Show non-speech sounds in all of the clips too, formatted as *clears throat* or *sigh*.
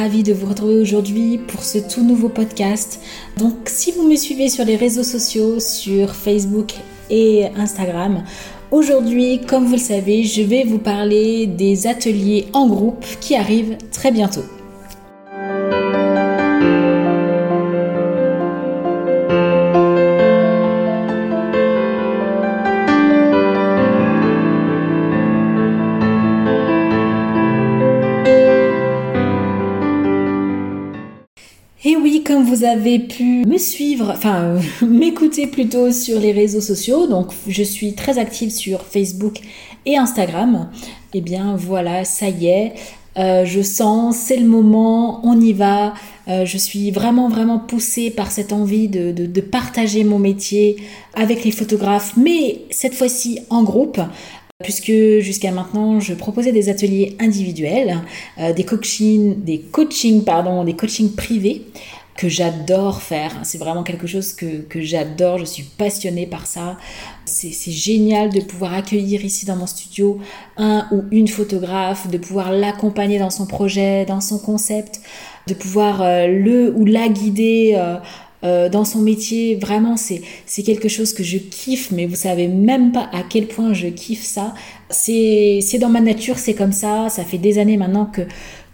ravie de vous retrouver aujourd'hui pour ce tout nouveau podcast. Donc si vous me suivez sur les réseaux sociaux, sur Facebook et Instagram, aujourd'hui, comme vous le savez, je vais vous parler des ateliers en groupe qui arrivent très bientôt. Vous avez pu me suivre, enfin *laughs* m'écouter plutôt sur les réseaux sociaux, donc je suis très active sur Facebook et Instagram. Et eh bien voilà, ça y est, euh, je sens, c'est le moment, on y va. Euh, je suis vraiment, vraiment poussée par cette envie de, partager mon métier avec les photographes, mais cette fois-ci en groupe, puisque jusqu'à maintenant je proposais des ateliers individuels, euh, des coachings, des coachings pardon, des coachings privés j'adore faire. C'est vraiment quelque chose que, j'adore. Je suis passionnée par ça. C'est génial de pouvoir accueillir ici dans mon studio un ou une photographe, de pouvoir l'accompagner dans son projet, dans son concept, de pouvoir euh, le ou la guider. Euh, euh, dans son métier. Vraiment, c'est, quelque chose que je kiffe, mais vous savez même pas à quel point je kiffe ça. C'est dans ma nature, c'est comme ça. Ça fait des années maintenant que,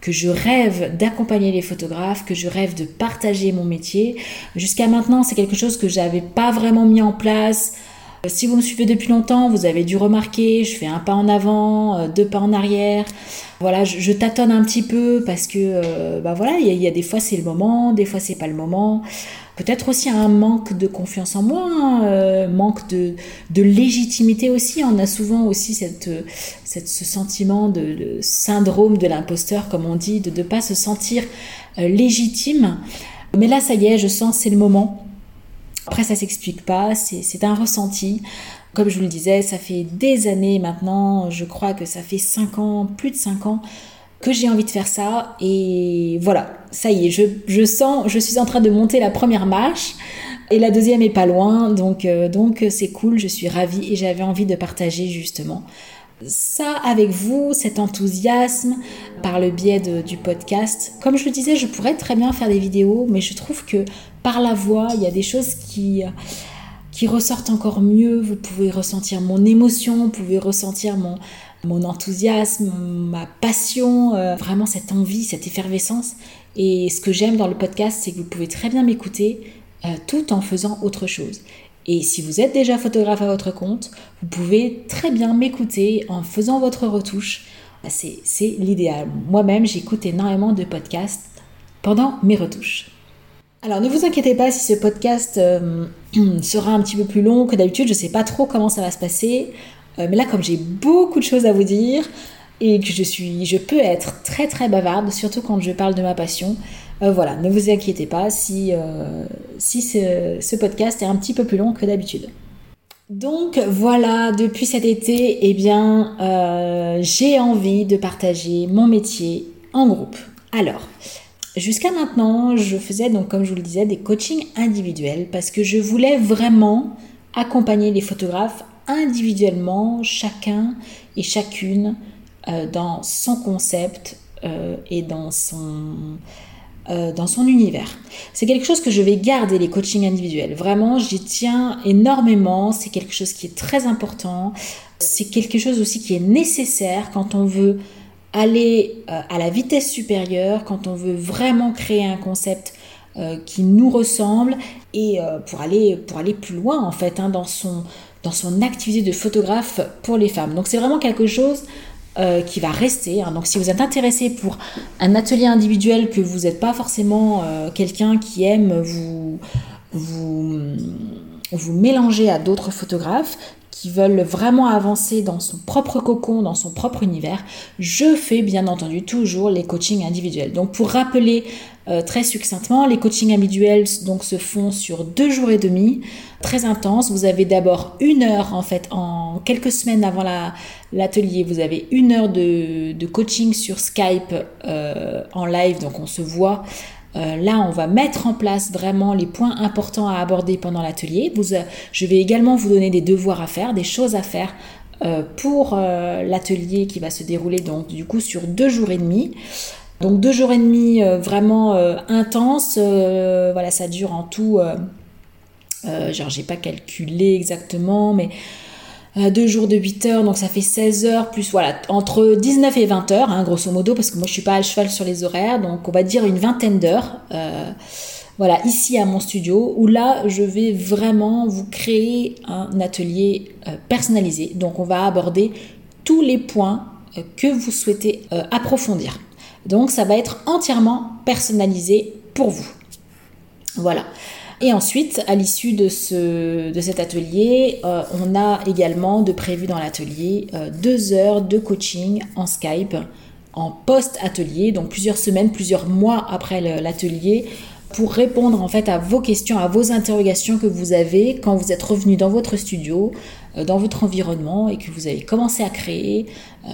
que je rêve d'accompagner les photographes, que je rêve de partager mon métier. Jusqu'à maintenant, c'est quelque chose que j'avais pas vraiment mis en place. Euh, si vous me suivez depuis longtemps, vous avez dû remarquer, je fais un pas en avant, euh, deux pas en arrière. Voilà, je, tâtonne un petit peu parce que, bah voilà, il y, a des fois c'est le moment, des fois c'est pas le moment peut-être aussi un manque de confiance en moi, euh, manque de, légitimité aussi. On a souvent aussi cette, cette ce sentiment de, syndrome de l'imposteur, comme on dit, de ne pas se sentir euh, légitime. Mais là, ça y est, je sens, c'est le moment. Après, ça s'explique pas, c'est un ressenti. Comme je vous le disais, ça fait des années maintenant, je crois que ça fait 5 ans, plus de 5 ans, que j'ai envie de faire ça. Et voilà, ça y est, je, sens, je suis en train de monter la première marche. Et la deuxième est pas loin, donc euh, donc c'est cool, je suis ravie et j'avais envie de partager justement ça avec vous, cet enthousiasme par le biais du podcast. Comme je le disais, je pourrais très bien faire des vidéos, mais je trouve que par la voix, il y a des choses qui qui ressortent encore mieux. Vous pouvez ressentir mon émotion, vous pouvez ressentir mon, mon enthousiasme, ma passion, euh, vraiment cette envie, cette effervescence. Et ce que j'aime dans le podcast, c'est que vous pouvez très bien m'écouter euh, tout en faisant autre chose. Et si vous êtes déjà photographe à votre compte, vous pouvez très bien m'écouter en faisant votre retouche. Bah, c'est l'idéal. Moi-même, j'écoute énormément de podcasts pendant mes retouches. Alors ne vous inquiétez pas si ce podcast euh, *clears throat* sera un petit peu plus long que d'habitude, je ne sais pas trop comment ça va se passer. Euh, mais là, comme j'ai beaucoup de choses à vous dire et que je suis, je peux être très très bavarde, surtout quand je parle de ma passion. Euh, voilà, ne vous inquiétez pas si, si ce, podcast est un petit peu plus long que d'habitude. Donc voilà, depuis cet été, eh bien, j'ai envie de partager mon métier en groupe. Alors, Jusqu'à maintenant, je faisais donc, comme je vous le disais, des coachings individuels parce que je voulais vraiment accompagner les photographes individuellement, chacun et chacune euh, dans son concept euh, et dans son, euh, dans son univers. C'est quelque chose que je vais garder, les coachings individuels. Vraiment, j'y tiens énormément. C'est quelque chose qui est très important. C'est quelque chose aussi qui est nécessaire quand on veut aller à la vitesse supérieure, quand on veut vraiment créer un concept qui nous ressemble et pour, aller, pour aller plus loin en fait hein, dans, son, dans son activité de photographe pour les femmes. Donc c'est vraiment quelque chose qui va rester. Hein. Donc si vous êtes intéressé pour un atelier individuel, que vous n'êtes pas forcément quelqu'un qui aime vous, vous, vous mélanger à d'autres photographes, qui veulent vraiment avancer dans son propre cocon, dans son propre univers, je fais bien entendu toujours les coachings individuels. Donc pour rappeler euh, très succinctement, les coachings individuels donc se font sur deux jours et demi, très intenses. Vous avez d'abord une heure en fait, en quelques semaines avant l'atelier, vous avez une heure de, coaching sur Skype euh, en live, donc on se voit euh, là, on va mettre en place vraiment les points importants à aborder pendant l'atelier. Je vais également vous donner des devoirs à faire, des choses à faire pour l'atelier qui va se dérouler donc du coup sur deux jours et demi. Donc deux jours et demi vraiment intenses. voilà, ça dure en tout. genre j'ai pas calculé exactement, mais deux jours de 8 heures, donc ça fait 16 heures, plus voilà, entre 19 et 20 heures, hein, grosso modo, parce que moi je suis pas à cheval sur les horaires, donc on va dire une vingtaine d'heures. Euh, voilà, ici à mon studio, où là je vais vraiment vous créer un atelier euh, personnalisé. Donc on va aborder tous les points euh, que vous souhaitez approfondir. Donc ça va être entièrement personnalisé pour vous. Voilà. Et ensuite, à l'issue de, ce, de cet atelier, euh, on a également de prévu dans l'atelier euh, deux heures de coaching en Skype, en post-atelier, donc plusieurs semaines, plusieurs mois après l'atelier, pour répondre en fait à vos questions, à vos interrogations que vous avez quand vous êtes revenu dans votre studio, dans votre environnement et que vous avez commencé à créer,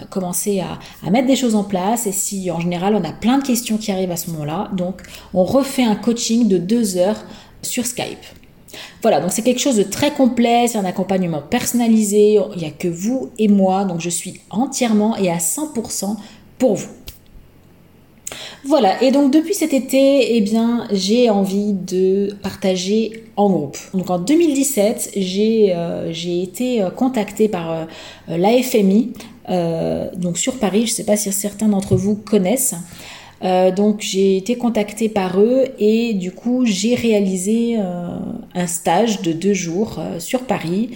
commencé à, à, mettre des choses en place. Et si en général on a plein de questions qui arrivent à ce moment-là, donc on refait un coaching de deux heures sur Skype. Voilà, donc c'est quelque chose de très complet, c'est un accompagnement personnalisé, il n'y a que vous et moi, donc je suis entièrement et à 100% pour vous. Voilà, et donc depuis cet été, eh bien, j'ai envie de partager en groupe. Donc en 2017, j'ai euh, été euh, contactée par euh, l'AFMI, donc sur Paris, je ne sais pas si certains d'entre vous connaissent. Euh, donc j'ai été contactée par eux et du coup j'ai réalisé euh, un stage de deux jours euh, sur Paris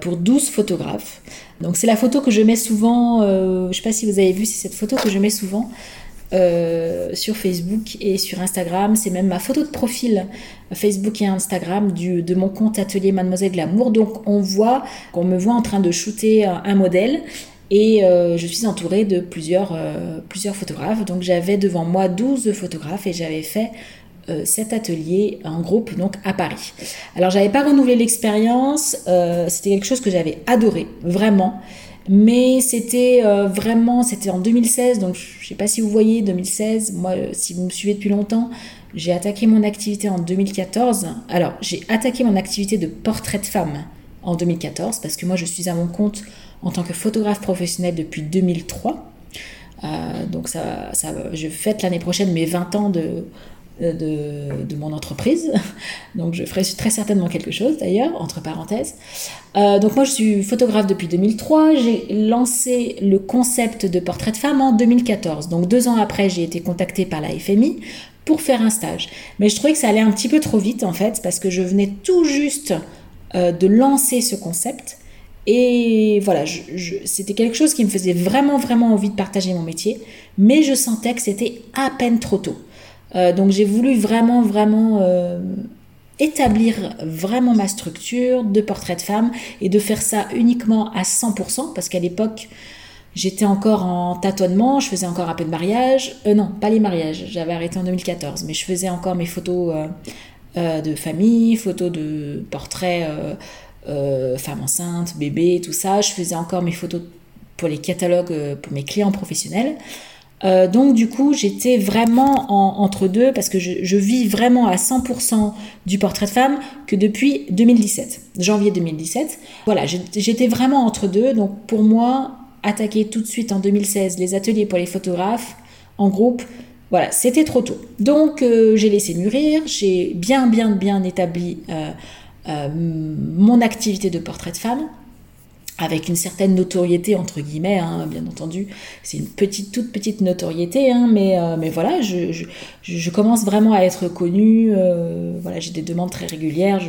pour 12 photographes. Donc c'est la photo que je mets souvent, je ne sais pas si vous avez vu, c'est cette photo que je mets souvent sur Facebook et sur Instagram. C'est même ma photo de profil Facebook et Instagram du, de mon compte Atelier Mademoiselle de l'amour. Donc on voit, on me voit en train de shooter un modèle et euh, je suis entourée de plusieurs, euh, plusieurs photographes. Donc j'avais devant moi 12 photographes et j'avais fait euh, cet atelier en groupe donc à Paris. Alors j'avais pas renouvelé l'expérience, c'était quelque chose que j'avais adoré, vraiment. Mais c'était vraiment, c'était en 2016, donc je sais pas si vous voyez, 2016, moi si vous me suivez depuis longtemps, j'ai attaqué mon activité en 2014. Alors j'ai attaqué mon activité de portrait de femme en 2014 parce que moi je suis à mon compte en tant que photographe professionnel depuis 2003. Euh, donc ça, ça, je fête l'année prochaine mes 20 ans de, de, de, mon entreprise. *laughs* Donc je ferai très certainement quelque chose d'ailleurs, entre parenthèses. Euh, donc moi je suis photographe depuis 2003. J'ai lancé le concept de portrait de femme en 2014. Donc deux ans après, j'ai été contactée par la FMI pour faire un stage. Mais je trouvais que ça allait un petit peu trop vite en fait, parce que je venais tout juste euh, de lancer ce concept. Et voilà, c'était quelque chose qui me faisait vraiment, vraiment envie de partager mon métier, mais je sentais que c'était à peine trop tôt. Euh, donc j'ai voulu vraiment, vraiment euh, établir vraiment ma structure de portrait de femme et de faire ça uniquement à 100%, parce qu'à l'époque, j'étais encore en tâtonnement, je faisais encore un peu de mariage. Euh, non, pas les mariages, j'avais arrêté en 2014, mais je faisais encore mes photos de famille, photos de portraits euh, femme enceinte, bébé, tout ça. Je faisais encore mes photos pour les catalogues pour mes clients professionnels. Euh, donc du coup, j'étais vraiment entre deux parce que je, vis vraiment à 100% du portrait de femme que depuis 2017, janvier 2017. Voilà, j'étais vraiment entre deux. Donc pour moi, attaquer tout de suite en 2016 les ateliers pour les photographes en groupe, voilà, c'était trop tôt. Donc j'ai laissé mûrir, j'ai bien bien bien établi euh, mon activité de portrait de femme avec une certaine notoriété entre guillemets, hein, bien entendu. C'est une petite, toute petite notoriété, hein, mais, euh, mais voilà, je, commence vraiment à être connue. Euh, voilà, j'ai des demandes très régulières.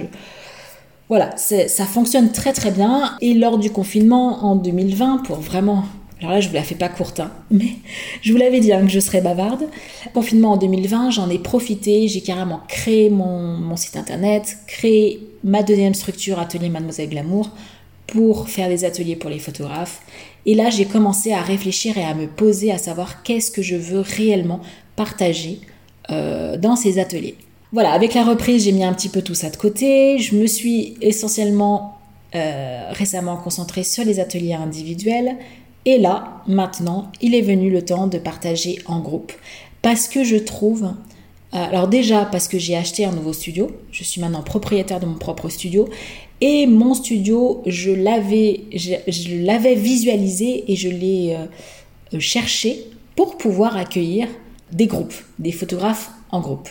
Voilà, ça fonctionne très très bien. Et lors du confinement en 2020, pour vraiment alors là, je vous la fais pas courte, hein, mais je vous l'avais dit que je serais bavarde. Confinement en 2020, j'en ai profité, j'ai carrément créé mon, mon, site internet, créé ma deuxième structure, Atelier Mademoiselle Glamour, pour faire des ateliers pour les photographes. Et là, j'ai commencé à réfléchir et à me poser à savoir qu'est-ce que je veux réellement partager euh, dans ces ateliers. Voilà, avec la reprise, j'ai mis un petit peu tout ça de côté. Je me suis essentiellement euh, récemment concentrée sur les ateliers individuels. Et là, maintenant, il est venu le temps de partager en groupe. Parce que je trouve... Euh, alors déjà parce que j'ai acheté un nouveau studio, je suis maintenant propriétaire de mon propre studio, Et mon studio, je l'avais, je, l'avais visualisé et je l'ai euh, cherché pour pouvoir accueillir des groupes, des photographes en groupe.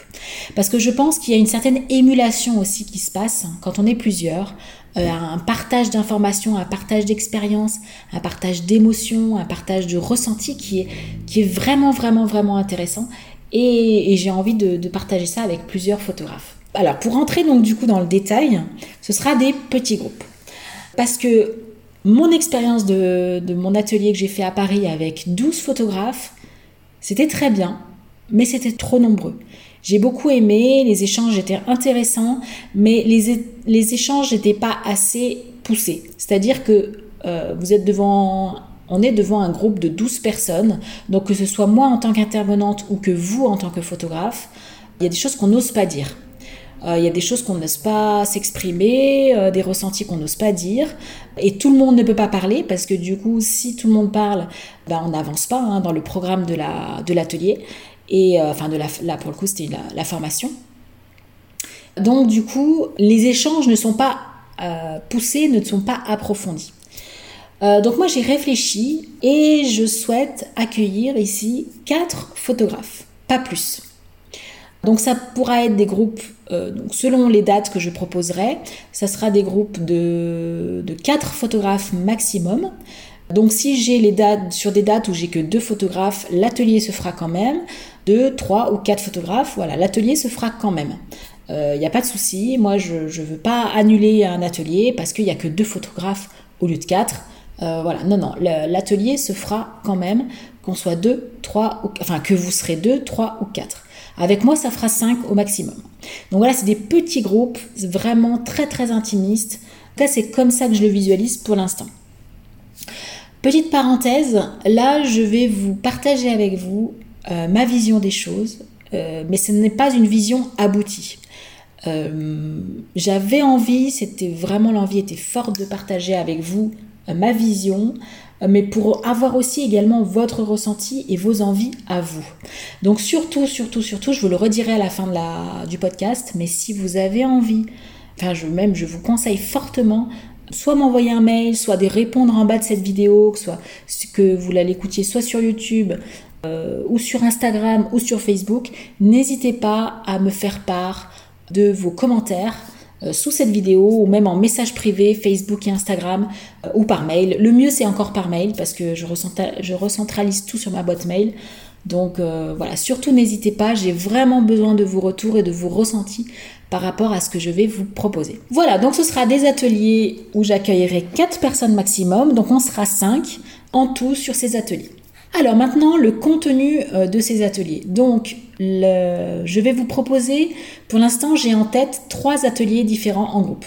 Parce que je pense qu'il y a une certaine émulation aussi qui se passe quand on est plusieurs, euh, un partage d'informations, un partage d'expériences, un partage d'émotions, un partage de ressentis qui est vraiment, vraiment, vraiment intéressant. Et, j'ai envie de, partager ça avec plusieurs photographes. Alors, pour entrer donc du coup dans le détail, ce sera des petits groupes. Parce que mon expérience de, de mon atelier que j'ai fait à Paris avec 12 photographes, c'était très bien, mais c'était trop nombreux. J'ai beaucoup aimé, les échanges étaient intéressants, mais les, les échanges n'étaient pas assez poussés. C'est-à-dire que euh, vous êtes devant, on est devant un groupe de 12 personnes, donc que ce soit moi en tant qu'intervenante ou que vous en tant que photographe, il y a des choses qu'on n'ose pas dire. Euh, il y a des choses qu'on n'ose pas s'exprimer, euh, des ressentis qu'on n'ose pas dire. Et tout le monde ne peut pas parler parce que du coup, si tout le monde parle, ben, on n'avance pas hein, dans le programme de l'atelier. La, de et euh, enfin de la, là pour le coup c'était la, formation. Donc du coup les échanges ne sont pas poussés, ne sont pas approfondis. Donc moi j'ai réfléchi et je souhaite accueillir ici quatre photographes, pas plus. Donc ça pourra être des groupes, donc selon les dates que je proposerai, ça sera des groupes de, de 4 photographes maximum. Donc si j'ai les dates sur des dates où j'ai que deux photographes, l'atelier se fera quand même. Deux, trois ou quatre photographes, voilà, l'atelier se fera quand même. Il euh, n'y a pas de souci, moi je ne veux pas annuler un atelier parce qu'il n'y a que deux photographes au lieu de quatre. Euh, voilà, non, non, l'atelier se fera quand même, qu'on soit deux, trois, ou, enfin que vous serez deux, trois ou quatre. Avec moi, ça fera cinq au maximum. Donc voilà, c'est des petits groupes, vraiment très très intimistes. En tout c'est comme ça que je le visualise pour l'instant. Petite parenthèse, là je vais vous partager avec vous euh, ma vision des choses, euh, mais ce n'est pas une vision aboutie. Euh, j'avais envie, c'était vraiment l'envie était forte de partager avec vous ma vision, mais pour avoir aussi également votre ressenti et vos envies à vous. Donc surtout, surtout, surtout, je vous le redirai à la fin du podcast, mais si vous avez envie, enfin je, même je vous conseille fortement soit m'envoyer un mail, soit de répondre en bas de cette vidéo, que, soit, que vous l'écoutiez soit sur YouTube euh, ou sur Instagram ou sur Facebook, n'hésitez pas à me faire part de vos commentaires euh, sous cette vidéo ou même en message privé Facebook et Instagram euh, ou par mail. Le mieux c'est encore par mail parce que je, je recentralise tout sur ma boîte mail. Donc voilà, surtout n'hésitez pas, j'ai vraiment besoin de vos retours et de vos ressentis par rapport à ce que je vais vous proposer. Voilà, donc ce sera des ateliers où j'accueillerai 4 personnes maximum, donc on sera 5 en tout sur ces ateliers. Alors maintenant, le contenu euh, de ces ateliers. Donc, je vais vous proposer, pour l'instant, j'ai en tête trois ateliers différents en groupe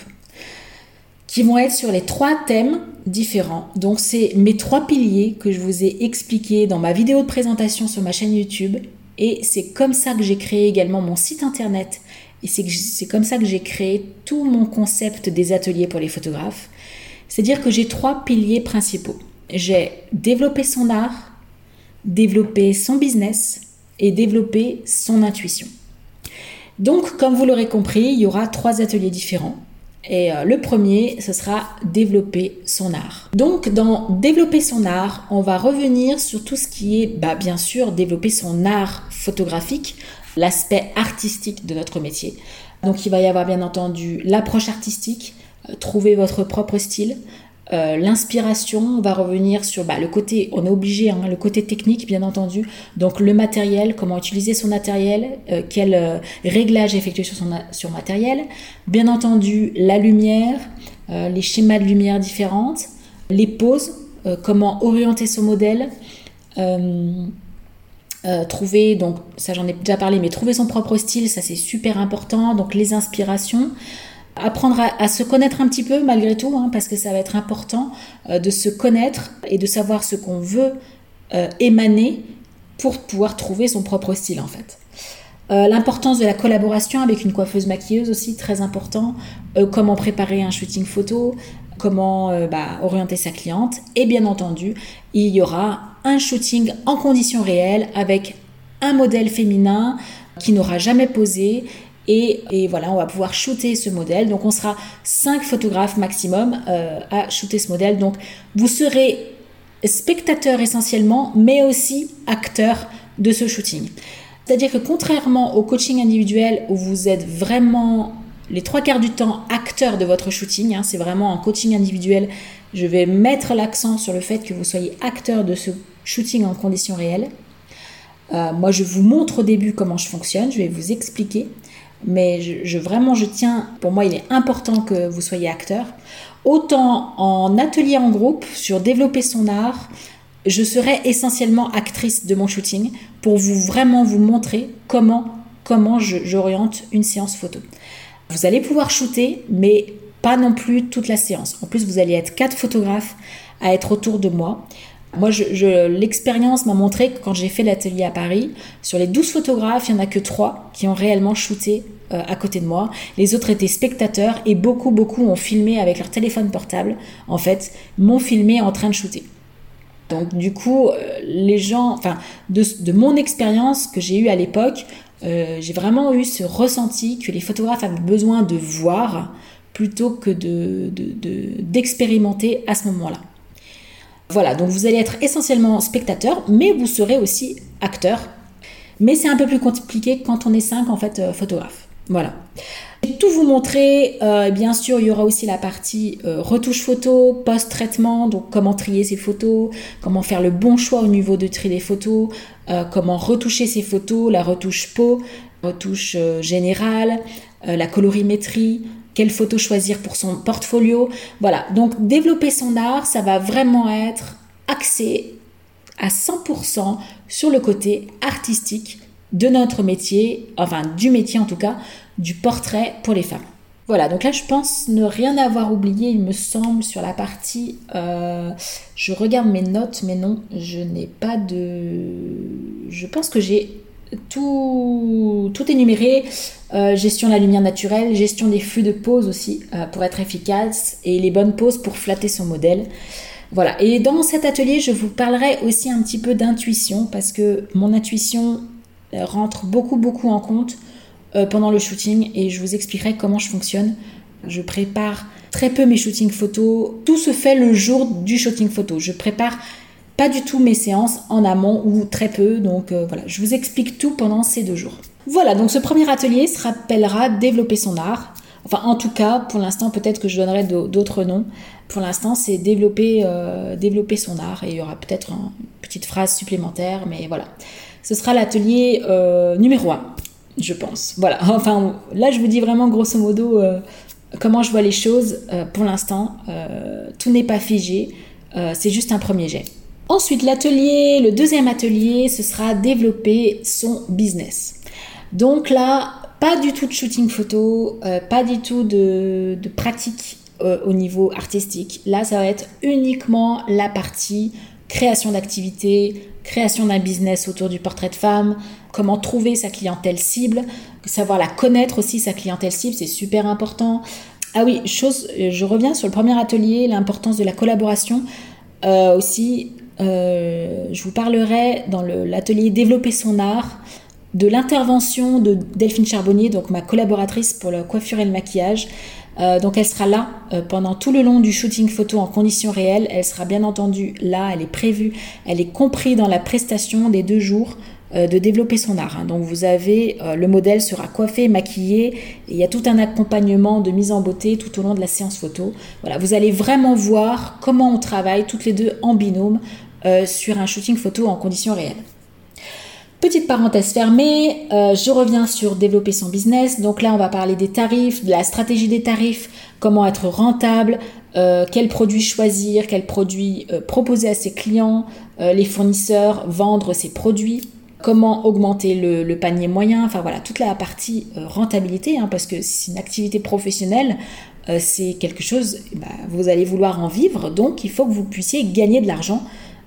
qui vont être sur les trois thèmes différents. Donc, c'est mes trois piliers que je vous ai expliqués dans ma vidéo de présentation sur ma chaîne YouTube. Et c'est comme ça que j'ai créé également mon site internet et c'est comme ça que j'ai créé tout mon concept des ateliers pour les photographes. C'est-à-dire que j'ai trois piliers principaux. J'ai développé son art, développé son business et développé son intuition. Donc, comme vous l'aurez compris, il y aura trois ateliers différents. Et euh, le premier, ce sera développer son art. Donc, dans développer son art, on va revenir sur tout ce qui est, bah, bien sûr, développer son art photographique l'aspect artistique de notre métier. Donc il va y avoir bien entendu l'approche artistique, euh, trouver votre propre style, euh, l'inspiration, on va revenir sur bah, le côté, on est obligé, hein, le côté technique bien entendu, donc le matériel, comment utiliser son matériel, euh, quel réglage effectuer sur son sur matériel, bien entendu la lumière, les schémas de lumière différentes, les poses, comment orienter son modèle, euh, trouver, donc ça j'en ai déjà parlé, mais trouver son propre style, ça c'est super important. Donc les inspirations, apprendre à, se connaître un petit peu malgré tout, hein, parce que ça va être important euh, de se connaître et de savoir ce qu'on veut euh, émaner pour pouvoir trouver son propre style en fait. L'importance de la collaboration avec une coiffeuse maquilleuse aussi très important. comment préparer un shooting photo, comment bah, orienter sa cliente et bien entendu il y aura un shooting en conditions réelles avec un modèle féminin qui n'aura jamais posé Et, voilà, on va pouvoir shooter ce modèle. Donc on sera 5 photographes maximum euh, à shooter ce modèle. Donc vous serez spectateur essentiellement, mais aussi acteur de ce shooting. C'est-à-dire que contrairement au coaching individuel où vous êtes vraiment les trois quarts du temps acteur de votre shooting, hein, c'est vraiment en coaching individuel, je vais mettre l'accent sur le fait que vous soyez acteur de ce shooting en conditions réelles. Euh, moi, je vous montre au début comment je fonctionne, je vais vous expliquer, mais je, vraiment, je tiens, pour moi, il est important que vous soyez acteur. Autant en atelier en groupe sur développer son art, je serai essentiellement actrice de mon shooting pour vous vraiment vous montrer comment, comment j'oriente une séance photo. Vous allez pouvoir shooter, mais pas non plus toute la séance. En plus, vous allez être quatre photographes à être autour de moi. Moi, je, l'expérience m'a montré que quand j'ai fait l'atelier à Paris, sur les 12 photographes, il n'y en a que 3 qui ont réellement shooté euh, à côté de moi. Les autres étaient spectateurs et beaucoup, beaucoup ont filmé avec leur téléphone portable. En fait, m'ont filmé en train de shooter. Donc, du coup, euh, les gens, enfin, de, mon expérience que j'ai eue à l'époque, euh, j'ai vraiment eu ce ressenti que les photographes avaient besoin de voir plutôt que d'expérimenter de, à ce moment-là. Voilà, donc vous allez être essentiellement spectateur, mais vous serez aussi acteur. Mais c'est un peu plus compliqué quand on est cinq en fait euh, photographes. Voilà. vais tout vous montrer. Euh, bien sûr, il y aura aussi la partie euh, retouche photo, post-traitement, donc comment trier ses photos, comment faire le bon choix au niveau de tri des photos, comment retoucher ses photos, la retouche peau, retouche générale, la colorimétrie, quelle photo choisir pour son portfolio. Voilà, donc développer son art, ça va vraiment être axé à 100% sur le côté artistique de notre métier, enfin du métier en tout cas, du portrait pour les femmes. Voilà, donc là je pense ne rien avoir oublié, il me semble, sur la partie... Euh, je regarde mes notes, mais non, je n'ai pas de... Je pense que j'ai tout, tout énuméré. Euh, gestion de la lumière naturelle, gestion des flux de pose aussi euh, pour être efficace et les bonnes poses pour flatter son modèle. Voilà. Et dans cet atelier, je vous parlerai aussi un petit peu d'intuition parce que mon intuition euh, rentre beaucoup beaucoup en compte pendant le shooting et je vous expliquerai comment je fonctionne. Je prépare très peu mes shootings photos. Tout se fait le jour du shooting photo. Je prépare pas du tout mes séances en amont ou très peu. Donc euh, voilà, je vous explique tout pendant ces deux jours. Voilà, donc ce premier atelier se rappellera développer son art. Enfin, en tout cas, pour l'instant, peut-être que je donnerai d'autres noms. Pour l'instant, c'est développer, euh, développer son art et il y aura peut-être une petite phrase supplémentaire, mais voilà. Ce sera l'atelier euh, numéro 1, je pense. Voilà, *laughs* enfin, là, je vous dis vraiment grosso modo comment je vois les choses pour l'instant. tout n'est pas figé, c'est juste un premier jet. Ensuite, l'atelier, le deuxième atelier, ce sera développer son business. Donc là, pas du tout de shooting photo, euh, pas du tout de, pratique euh, au niveau artistique. Là, ça va être uniquement la partie création d'activités, création d'un business autour du portrait de femme, comment trouver sa clientèle cible, savoir la connaître aussi, sa clientèle cible, c'est super important. Ah oui, chose, je reviens sur le premier atelier, l'importance de la collaboration. Euh, aussi, euh, je vous parlerai dans l'atelier Développer son art de l'intervention de Delphine Charbonnier, donc ma collaboratrice pour la coiffure et le maquillage. Euh, donc elle sera là euh, pendant tout le long du shooting photo en conditions réelles. Elle sera bien entendu là, elle est prévue, elle est comprise dans la prestation des deux jours de développer son art. Hein. Donc vous avez, le modèle sera coiffé, maquillé, et il y a tout un accompagnement de mise en beauté tout au long de la séance photo. Voilà, vous allez vraiment voir comment on travaille toutes les deux en binôme euh, sur un shooting photo en conditions réelles. Petite parenthèse fermée, euh, je reviens sur développer son business. Donc là, on va parler des tarifs, de la stratégie des tarifs, comment être rentable, euh, quels produits choisir, quels produits proposer à ses clients, les fournisseurs, vendre ses produits, comment augmenter le, panier moyen, enfin voilà, toute la partie rentabilité, hein, parce que c'est une activité professionnelle, c'est quelque chose, bah, vous allez vouloir en vivre, donc il faut que vous puissiez gagner de l'argent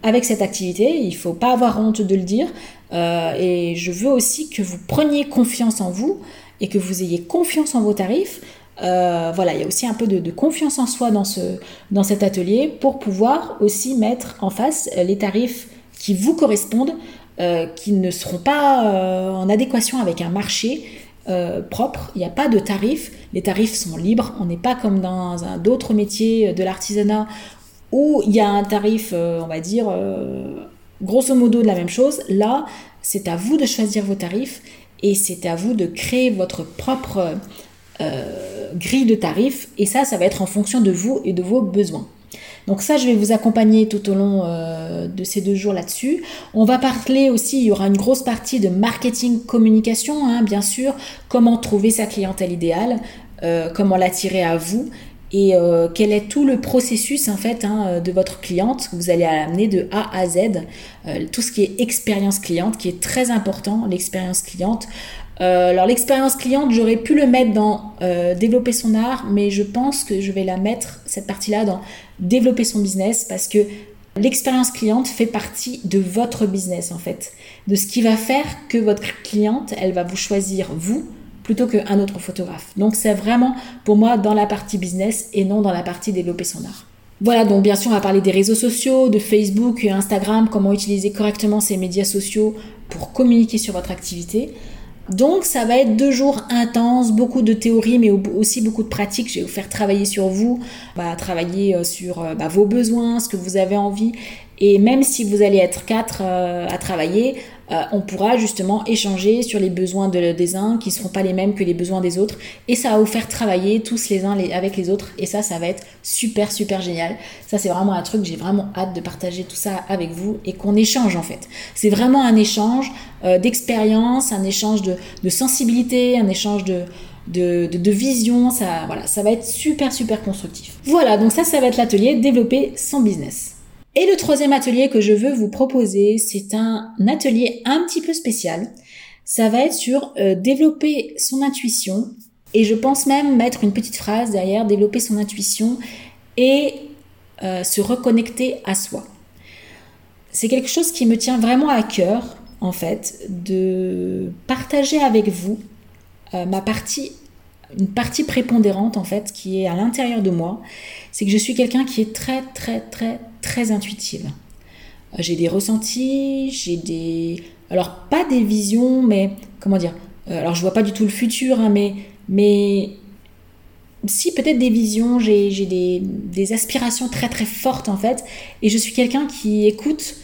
avec cette activité. Il ne faut pas avoir honte de le dire. Euh, et je veux aussi que vous preniez confiance en vous et que vous ayez confiance en vos tarifs. Euh, voilà, il y a aussi un peu de, confiance en soi dans, ce, dans cet atelier pour pouvoir aussi mettre en face les tarifs qui vous correspondent, euh, qui ne seront pas en adéquation avec un marché propre, il n'y a pas de tarifs, les tarifs sont libres, on n'est pas comme dans d'autres métiers de l'artisanat où il y a un tarif, euh, on va dire, grosso modo de la même chose. Là, c'est à vous de choisir vos tarifs et c'est à vous de créer votre propre grille de tarifs et ça, ça va être en fonction de vous et de vos besoins. Donc ça, je vais vous accompagner tout au long euh, de ces deux jours là-dessus. On va parler aussi, il y aura une grosse partie de marketing communication, hein, bien sûr, comment trouver sa clientèle idéale, euh, comment l'attirer à vous et euh, quel est tout le processus en fait hein, de votre cliente? Que vous allez amener de A à Z, tout ce qui est expérience cliente qui est très important, l'expérience cliente. alors l'expérience cliente, j'aurais pu le mettre dans développer son art, mais je pense que je vais la mettre cette partie-là dans développer son business parce que l'expérience cliente fait partie de votre business en fait, de ce qui va faire que votre cliente, elle va vous choisir vous plutôt qu'un autre photographe. Donc c'est vraiment pour moi dans la partie business et non dans la partie développer son art. Voilà, donc bien sûr on va parler des réseaux sociaux, de Facebook, Instagram, comment utiliser correctement ces médias sociaux pour communiquer sur votre activité. Donc ça va être deux jours intenses, beaucoup de théorie mais aussi beaucoup de pratique. Je vais vous faire travailler sur vous, bah, travailler euh, sur euh, bah, vos besoins, ce que vous avez envie. Et même si vous allez être quatre euh, à travailler, euh, on pourra justement échanger sur les besoins de, des uns qui ne seront pas les mêmes que les besoins des autres. Et ça va vous faire travailler tous les uns avec les autres. Et ça, ça va être super, super génial. Ça, c'est vraiment un truc, j'ai vraiment hâte de partager tout ça avec vous et qu'on échange en fait. C'est vraiment un échange euh, d'expérience, un échange de, sensibilité, un échange de, de, de, vision, ça, voilà, ça va être super super constructif. Voilà, donc ça, ça va être l'atelier développer son business. Et le troisième atelier que je veux vous proposer, c'est un atelier un petit peu spécial. Ça va être sur euh, développer son intuition. Et je pense même mettre une petite phrase derrière, développer son intuition et euh, se reconnecter à soi. C'est quelque chose qui me tient vraiment à cœur, en fait, de partager avec vous euh, ma partie une partie prépondérante en fait qui est à l'intérieur de moi, c'est que je suis quelqu'un qui est très très très très intuitive. Euh, j'ai des ressentis, j'ai des alors pas des visions mais comment dire euh, alors je vois pas du tout le futur hein, mais mais si peut-être des visions, j'ai des, des, aspirations très très fortes en fait et je suis quelqu'un qui écoute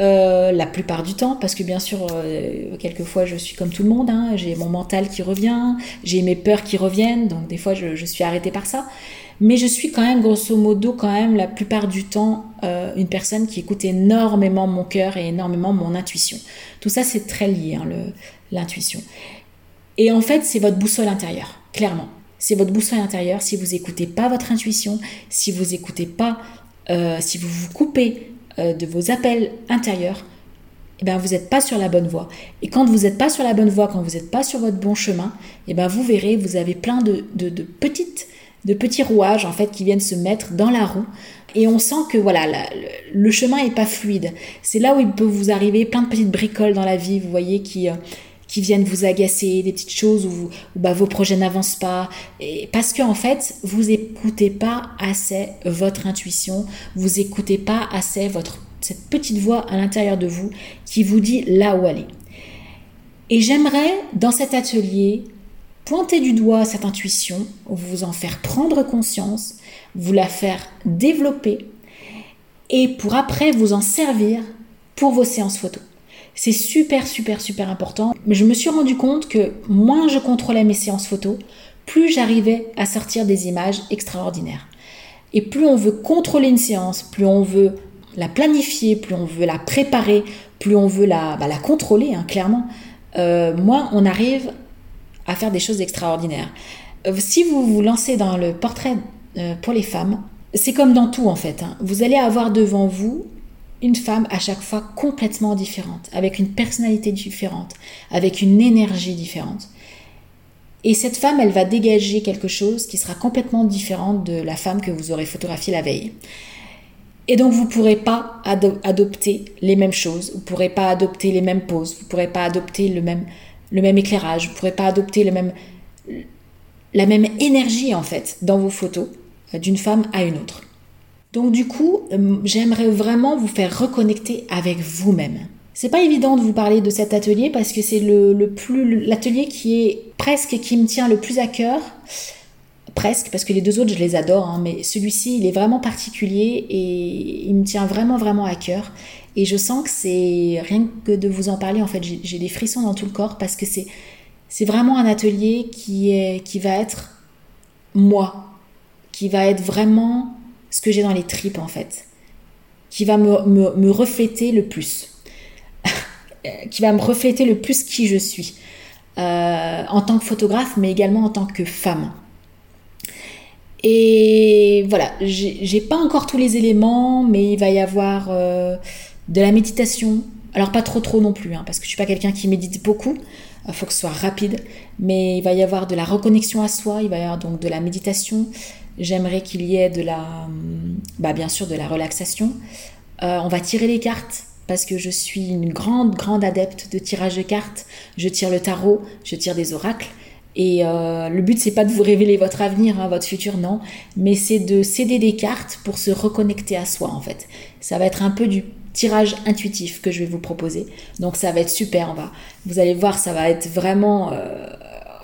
euh, la plupart du temps, parce que bien sûr, euh, quelquefois je suis comme tout le monde, hein, j'ai mon mental qui revient, j'ai mes peurs qui reviennent, donc des fois je, suis arrêtée par ça. Mais je suis quand même, grosso modo, quand même la plupart du temps, euh, une personne qui écoute énormément mon cœur et énormément mon intuition. Tout ça, c'est très lié, hein, l'intuition. Et en fait, c'est votre boussole intérieure, clairement. C'est votre boussole intérieure. Si vous écoutez pas votre intuition, si vous écoutez pas, si vous vous coupez euh, de vos appels intérieurs, eh ben, vous n'êtes pas sur la bonne voie. Et quand vous n'êtes pas sur la bonne voie, quand vous n'êtes pas sur votre bon chemin, eh ben, vous verrez, vous avez plein de, de, petites, de petits rouages en fait qui viennent se mettre dans la roue. Et on sent que voilà, le, chemin n'est pas fluide. C'est là où il peut vous arriver plein de petites bricoles dans la vie, vous voyez, qui, euh, qui viennent vous agacer, des petites choses où, bah, vos projets n'avancent pas. Et parce qu'en en fait, vous écoutez pas assez votre intuition, vous écoutez pas assez votre, cette petite voix à l'intérieur de vous qui vous dit là où aller. Et j'aimerais, dans cet atelier, pointer du doigt cette intuition, vous en faire prendre conscience, vous la faire développer, et pour après vous en servir pour vos séances photos. C'est super, super, super important. Mais je me suis rendu compte que moins je contrôlais mes séances photos, plus j'arrivais à sortir des images extraordinaires. Et plus on veut contrôler une séance, plus on veut la planifier, plus on veut la préparer, plus on veut la, bah, contrôler, hein, clairement, euh, moins on arrive à faire des choses extraordinaires. Euh, si vous vous lancez dans le portrait euh, pour les femmes, c'est comme dans tout en fait. Hein. Vous allez avoir devant vous une femme à chaque fois complètement différente, avec une personnalité différente, avec une énergie différente. Et cette femme, elle va dégager quelque chose qui sera complètement différent de la femme que vous aurez photographiée la veille. Et donc vous ne pourrez pas adopter les mêmes choses, vous ne pourrez pas adopter les mêmes poses, vous ne pourrez pas adopter le même, éclairage, vous ne pourrez pas adopter la même énergie en fait dans vos photos euh, d'une femme à une autre. Donc du coup, euh, j'aimerais vraiment vous faire reconnecter avec vous-même. c'est pas évident de vous parler de cet atelier parce que c'est le, plus l'atelier qui est presque qui me tient le plus à cœur. Presque, parce que les deux autres, je les adore, hein, mais celui-ci, il est vraiment particulier et il me tient vraiment, vraiment à cœur. Et je sens que c'est rien que de vous en parler, en fait, j'ai des frissons dans tout le corps parce que c'est c'est vraiment un atelier qui est qui va être moi, qui va être vraiment ce que j'ai dans les tripes, en fait, qui va me, refléter le plus. *laughs* qui va me refléter le plus qui je suis euh, en tant que photographe, mais également en tant que femme. Et voilà, j'ai pas encore tous les éléments, mais il va y avoir euh, de la méditation. Alors pas trop trop non plus, hein, parce que je suis pas quelqu'un qui médite beaucoup. Il faut que ce soit rapide, mais il va y avoir de la reconnexion à soi. Il va y avoir donc de la méditation. J'aimerais qu'il y ait de la, bah, bien sûr, de la relaxation. Euh, on va tirer les cartes parce que je suis une grande, grande adepte de tirage de cartes. Je tire le tarot, je tire des oracles. Et euh, le but, c'est pas de vous révéler votre avenir, hein, votre futur, non, mais c'est de céder des cartes pour se reconnecter à soi, en fait. Ça va être un peu du tirage intuitif que je vais vous proposer. Donc ça va être super, on va, vous allez voir, ça va être vraiment... Euh,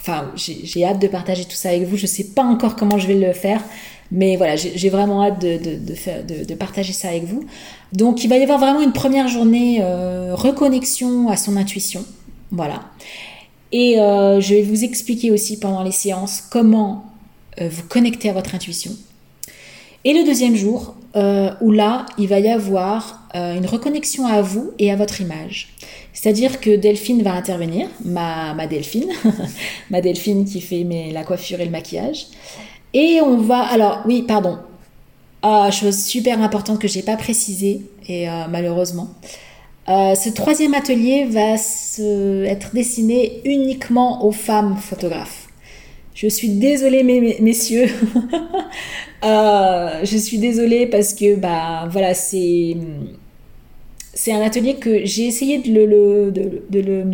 enfin, j'ai hâte de partager tout ça avec vous. Je sais pas encore comment je vais le faire, mais voilà, j'ai vraiment hâte de, partager ça avec vous. Donc il va y avoir vraiment une première journée euh, reconnexion à son intuition. Voilà. Et euh, je vais vous expliquer aussi pendant les séances comment euh, vous connecter à votre intuition. Et le deuxième jour, où là, il va y avoir une reconnexion à vous et à votre image. C'est-à-dire que Delphine va intervenir, ma, Delphine, *laughs* ma Delphine qui fait la coiffure et le maquillage. Et on va, alors oui, pardon, ah, chose super importante que j'ai pas précisée et euh, malheureusement. Euh, ce troisième atelier va se, être destiné uniquement aux femmes photographes. Je suis désolée, messieurs. *laughs* euh, je suis désolée parce que, bah, voilà, c'est, c'est un atelier que j'ai essayé de le, de, de le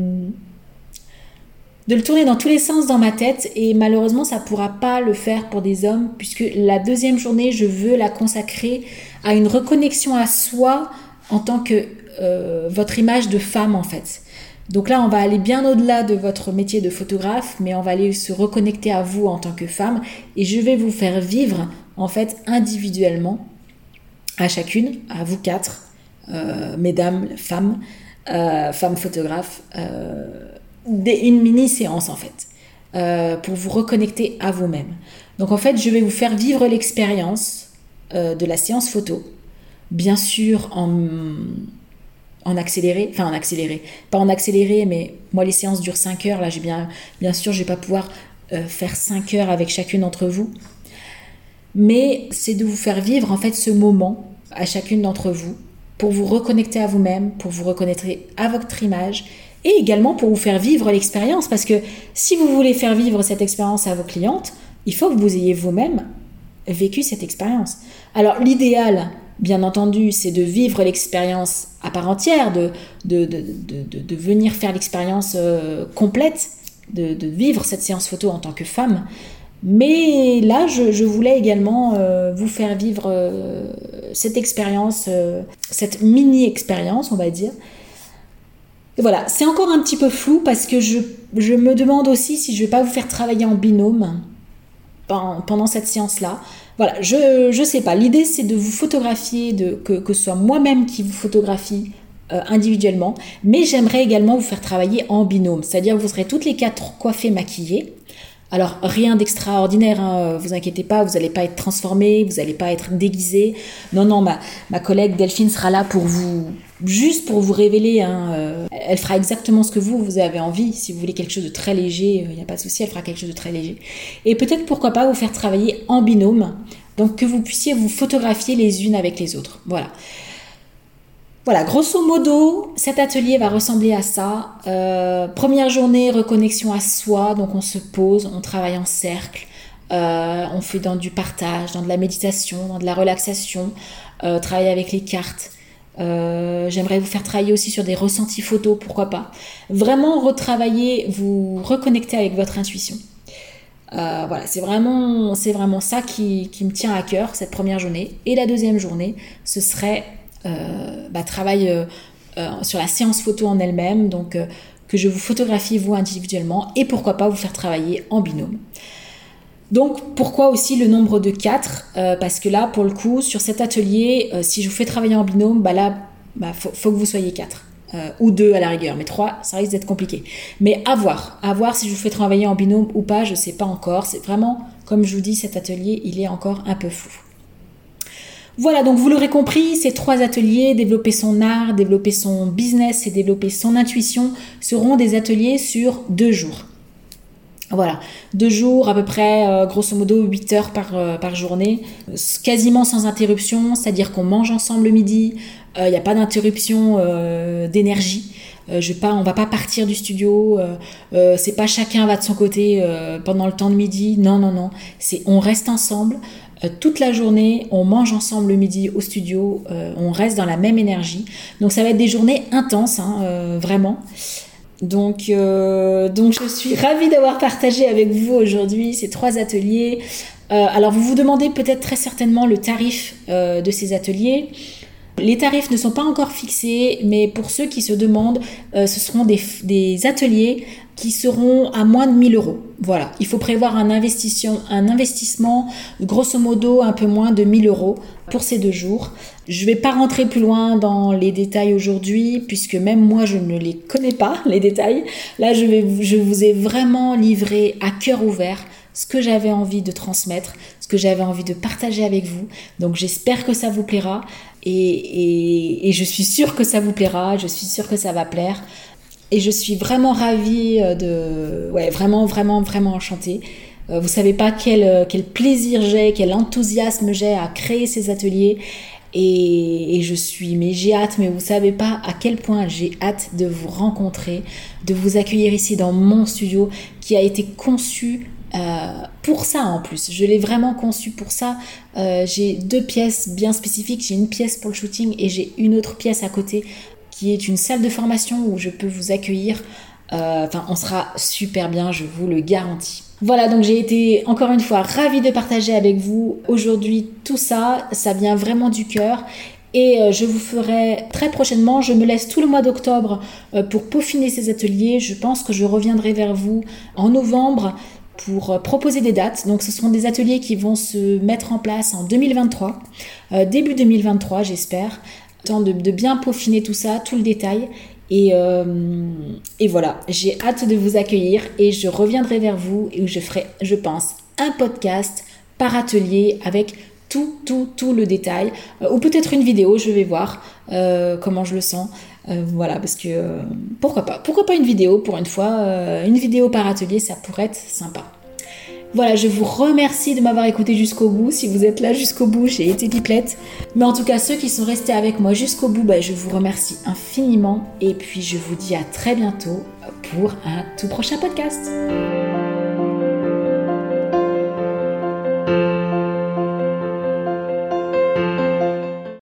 de le tourner dans tous les sens dans ma tête et malheureusement ça pourra pas le faire pour des hommes puisque la deuxième journée je veux la consacrer à une reconnexion à soi en tant que euh, votre image de femme en fait. Donc là on va aller bien au-delà de votre métier de photographe mais on va aller se reconnecter à vous en tant que femme et je vais vous faire vivre en fait individuellement à chacune, à vous quatre, mesdames, femmes, euh, femmes photographes une mini séance en fait, euh, pour vous reconnecter à vous-même. Donc en fait, je vais vous faire vivre l'expérience euh, de la séance photo, bien sûr en, en accéléré, enfin en accéléré, pas en accéléré, mais moi les séances durent 5 heures, là j'ai bien, bien sûr je vais pas pouvoir euh, faire 5 heures avec chacune d'entre vous, mais c'est de vous faire vivre en fait ce moment à chacune d'entre vous pour vous reconnecter à vous-même, pour vous reconnaître à votre image et également pour vous faire vivre l'expérience. Parce que si vous voulez faire vivre cette expérience à vos clientes, il faut que vous ayez vous-même vécu cette expérience. Alors l'idéal, bien entendu, c'est de vivre l'expérience à part entière, de, de, de, de venir faire l'expérience euh, complète, de, vivre cette séance photo en tant que femme. Mais là, je, voulais également euh, vous faire vivre euh, cette expérience, cette mini-expérience, on va dire, voilà, c'est encore un petit peu flou parce que je, me demande aussi si je vais pas vous faire travailler en binôme pendant, cette séance-là. Voilà, je ne sais pas. L'idée, c'est de vous photographier, que, que ce soit moi-même qui vous photographie euh, individuellement, mais j'aimerais également vous faire travailler en binôme. C'est-à-dire vous serez toutes les quatre coiffées, maquillées. Alors rien d'extraordinaire, hein, vous inquiétez pas, vous n'allez pas être transformé, vous n'allez pas être déguisé. Non, non, ma, collègue Delphine sera là pour vous, juste pour vous révéler. Hein, euh, elle fera exactement ce que vous, vous avez envie. Si vous voulez quelque chose de très léger, il euh, n'y a pas de souci, elle fera quelque chose de très léger. Et peut-être pourquoi pas vous faire travailler en binôme, donc que vous puissiez vous photographier les unes avec les autres. Voilà. Voilà, grosso modo, cet atelier va ressembler à ça. Euh, première journée, reconnexion à soi, donc on se pose, on travaille en cercle, euh, on fait dans du partage, dans de la méditation, dans de la relaxation, euh, travailler avec les cartes. J'aimerais vous faire travailler aussi sur des ressentis photos, pourquoi pas. Vraiment retravailler, vous reconnecter avec votre intuition. voilà, c'est vraiment, c'est vraiment ça qui, qui me tient à cœur cette première journée. Et la deuxième journée, ce serait euh, bah, travail euh, sur la séance photo en elle-même, donc que je vous photographie vous individuellement et pourquoi pas vous faire travailler en binôme. Donc pourquoi aussi le nombre de 4 Parce que là, pour le coup, sur cet atelier, si je vous fais travailler en binôme, bah là, bah, faut, que vous soyez 4. ou deux à la rigueur, mais trois, ça risque d'être compliqué. Mais à voir, à voir si je vous fais travailler en binôme ou pas, je ne sais pas encore. C'est vraiment, comme je vous dis, cet atelier, il est encore un peu flou. Voilà, donc vous l'aurez compris, ces trois ateliers, développer son art, développer son business et développer son intuition, seront des ateliers sur deux jours. Voilà, deux jours, à peu près, euh, grosso modo, 8 heures par, euh, journée, quasiment sans interruption, c'est-à-dire qu'on mange ensemble le midi, il euh, n'y a pas d'interruption d'énergie. je pas, on va pas partir du studio. c'est pas chacun va de son côté pendant le temps de midi. Non, non, non. C'est on reste ensemble. Euh, toute la journée, on mange ensemble le midi au studio, euh, on reste dans la même énergie. Donc ça va être des journées intenses, hein, euh, vraiment. Donc, donc je suis ravie d'avoir partagé avec vous aujourd'hui ces trois ateliers. alors vous vous demandez peut-être très certainement le tarif de ces ateliers. Les tarifs ne sont pas encore fixés, mais pour ceux qui se demandent, ce seront des, ateliers qui seront à moins de 1000 euros. Voilà, il faut prévoir un investissement, grosso modo un peu moins de 1000 euros pour ces deux jours. Je ne vais pas rentrer plus loin dans les détails aujourd'hui puisque même moi je ne les connais pas les détails. Là je vous ai vraiment livré à cœur ouvert ce que j'avais envie de transmettre, ce que j'avais envie de partager avec vous. Donc j'espère que ça vous plaira et, et, et je suis sûre que ça vous plaira, je suis sûre que ça va plaire. Et je suis vraiment ravie euh, de... Ouais, vraiment, vraiment, vraiment enchantée. Euh, vous savez pas quel, euh, quel plaisir j'ai, quel enthousiasme j'ai à créer ces ateliers. Et, je suis, mais j'ai hâte, mais vous savez pas à quel point j'ai hâte de vous rencontrer, de vous accueillir ici dans mon studio qui a été conçu pour ça en plus. Je l'ai vraiment conçu pour ça. j'ai deux pièces bien spécifiques. J'ai une pièce pour le shooting et j'ai une autre pièce à côté qui est une salle de formation où je peux vous accueillir. Euh, enfin, on sera super bien, je vous le garantis. Voilà, donc j'ai été encore une fois ravie de partager avec vous aujourd'hui tout ça. Ça vient vraiment du cœur. Et euh, je vous ferai très prochainement, je me laisse tout le mois d'octobre euh, pour peaufiner ces ateliers. Je pense que je reviendrai vers vous en novembre pour proposer des dates. Donc ce seront des ateliers qui vont se mettre en place en 2023, début 2023 j'espère, temps de, bien peaufiner tout ça, tout le détail. Et, euh, et voilà, j'ai hâte de vous accueillir et je reviendrai vers vous et où je ferai, je pense, un podcast par atelier avec tout, tout, tout le détail. Euh, ou peut-être une vidéo, je vais voir euh, comment je le sens. Voilà, parce que pourquoi pas? Pourquoi pas une vidéo pour une fois? Une vidéo par atelier, ça pourrait être sympa. Voilà, je vous remercie de m'avoir écouté jusqu'au bout. Si vous êtes là jusqu'au bout, j'ai été pipelette. Mais en tout cas, ceux qui sont restés avec moi jusqu'au bout, bah, je vous remercie infiniment. Et puis, je vous dis à très bientôt pour un tout prochain podcast.